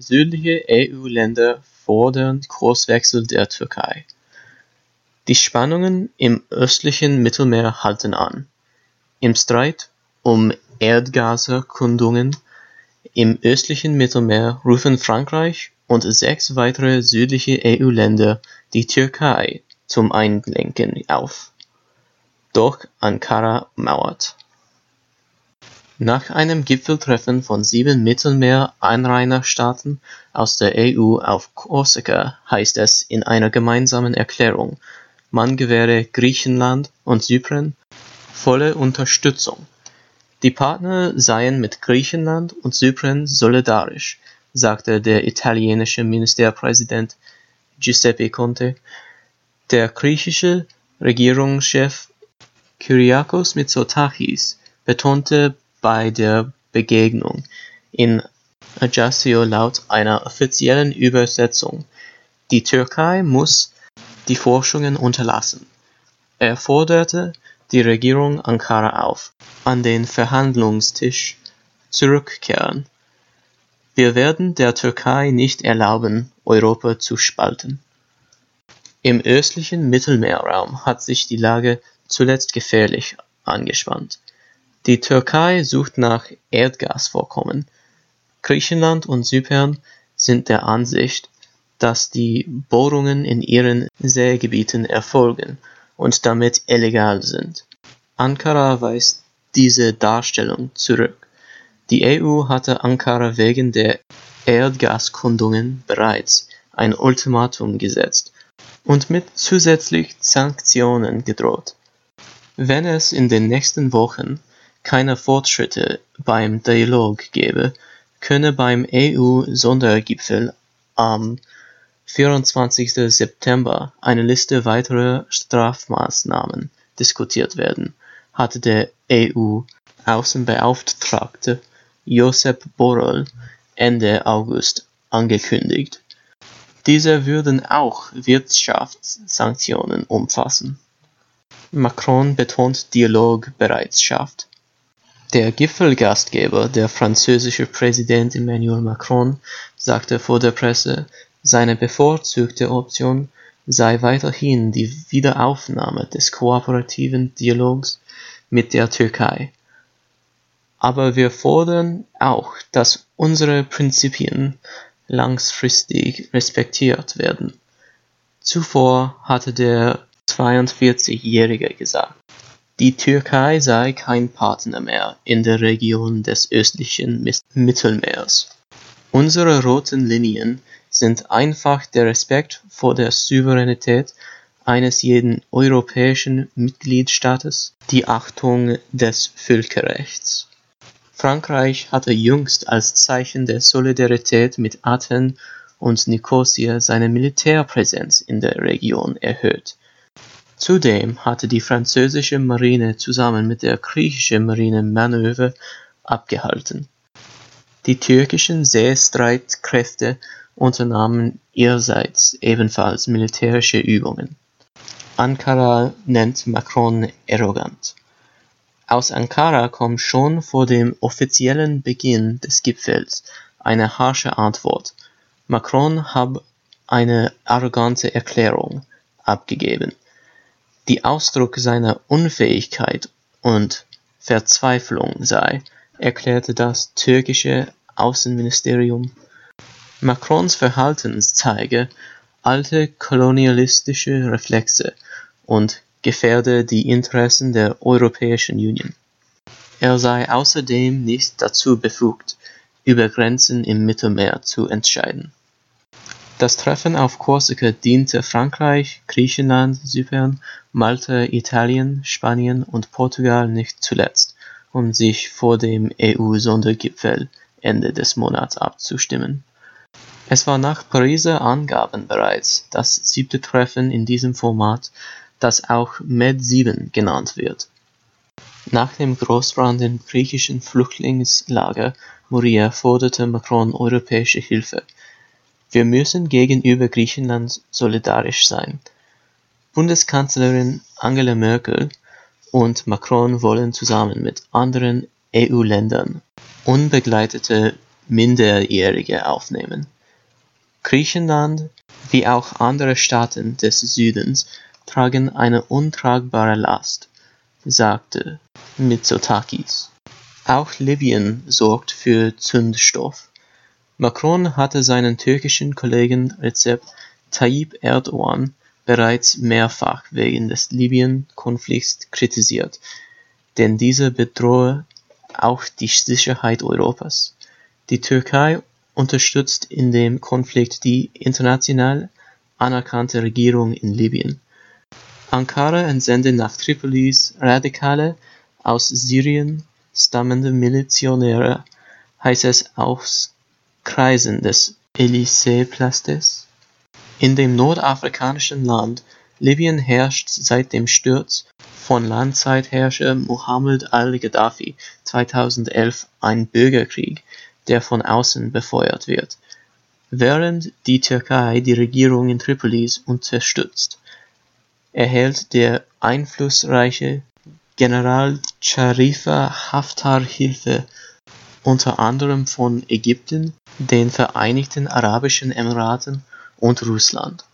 Südliche EU-Länder fordern Kurswechsel der Türkei. Die Spannungen im östlichen Mittelmeer halten an. Im Streit um Erdgaserkundungen im östlichen Mittelmeer rufen Frankreich und sechs weitere südliche EU-Länder die Türkei zum Einlenken auf. Doch Ankara mauert. Nach einem Gipfeltreffen von sieben Mittelmeer-Einrainerstaaten aus der EU auf Korsika heißt es in einer gemeinsamen Erklärung, man gewähre Griechenland und Zypern volle Unterstützung. Die Partner seien mit Griechenland und Zypern solidarisch, sagte der italienische Ministerpräsident Giuseppe Conte. Der griechische Regierungschef Kyriakos Mitsotakis betonte bei der Begegnung in Ajaccio laut einer offiziellen Übersetzung, die Türkei muss die Forschungen unterlassen. Er forderte die Regierung Ankara auf, an den Verhandlungstisch zurückkehren. Wir werden der Türkei nicht erlauben, Europa zu spalten. Im östlichen Mittelmeerraum hat sich die Lage zuletzt gefährlich angespannt. Die Türkei sucht nach Erdgasvorkommen. Griechenland und Zypern sind der Ansicht, dass die Bohrungen in ihren Seegebieten erfolgen und damit illegal sind. Ankara weist diese Darstellung zurück. Die EU hatte Ankara wegen der Erdgaskundungen bereits ein Ultimatum gesetzt und mit zusätzlich Sanktionen gedroht. Wenn es in den nächsten Wochen keine Fortschritte beim Dialog gebe, könne beim EU-Sondergipfel am 24. September eine Liste weiterer Strafmaßnahmen diskutiert werden, hatte der EU-Außenbeauftragte Josep Borrell Ende August angekündigt. Diese würden auch Wirtschaftssanktionen umfassen. Macron betont Dialogbereitschaft. Der Gipfelgastgeber, der französische Präsident Emmanuel Macron, sagte vor der Presse, seine bevorzugte Option sei weiterhin die Wiederaufnahme des kooperativen Dialogs mit der Türkei. Aber wir fordern auch, dass unsere Prinzipien langfristig respektiert werden. Zuvor hatte der 42-Jährige gesagt, die Türkei sei kein Partner mehr in der Region des östlichen Mittelmeers. Unsere roten Linien sind einfach der Respekt vor der Souveränität eines jeden europäischen Mitgliedstaates, die Achtung des Völkerrechts. Frankreich hatte jüngst als Zeichen der Solidarität mit Athen und Nikosia seine Militärpräsenz in der Region erhöht. Zudem hatte die französische Marine zusammen mit der griechischen Marine Manöver abgehalten. Die türkischen Seestreitkräfte unternahmen ihrerseits ebenfalls militärische Übungen. Ankara nennt Macron arrogant. Aus Ankara kommt schon vor dem offiziellen Beginn des Gipfels eine harsche Antwort. Macron habe eine arrogante Erklärung abgegeben, die Ausdruck seiner Unfähigkeit und Verzweiflung sei, erklärte das türkische Außenministerium Macrons Verhalten zeige alte kolonialistische Reflexe und gefährde die Interessen der Europäischen Union. Er sei außerdem nicht dazu befugt, über Grenzen im Mittelmeer zu entscheiden. Das Treffen auf Korsika diente Frankreich, Griechenland, Zypern, Malta, Italien, Spanien und Portugal nicht zuletzt, um sich vor dem EU-Sondergipfel Ende des Monats abzustimmen es war nach Pariser Angaben bereits das siebte Treffen in diesem Format, das auch Med-7 genannt wird. Nach dem Großbrand im griechischen Flüchtlingslager Moria forderte Macron europäische Hilfe. Wir müssen gegenüber Griechenland solidarisch sein. Bundeskanzlerin Angela Merkel und Macron wollen zusammen mit anderen EU-Ländern unbegleitete Minderjährige aufnehmen. Griechenland wie auch andere Staaten des Südens tragen eine untragbare Last, sagte Mitsotakis. Auch Libyen sorgt für Zündstoff. Macron hatte seinen türkischen Kollegen Recep Tayyip Erdogan bereits mehrfach wegen des Libyen-Konflikts kritisiert, denn dieser bedrohe auch die Sicherheit Europas. Die Türkei unterstützt in dem Konflikt die international anerkannte Regierung in Libyen. Ankara entsende nach Tripolis radikale, aus Syrien stammende Milizionäre, heißt es aus Kreisen des Élysée-Platzes. In dem nordafrikanischen Land Libyen herrscht seit dem Sturz von Langzeitherrscher Muammar al-Gaddafi 2011 ein Bürgerkrieg, der von außen befeuert wird. Während die Türkei die Regierung in Tripolis unterstützt, erhält der einflussreiche General Khalifa Haftar Hilfe, unter anderem von Ägypten, den Vereinigten Arabischen Emiraten und Russland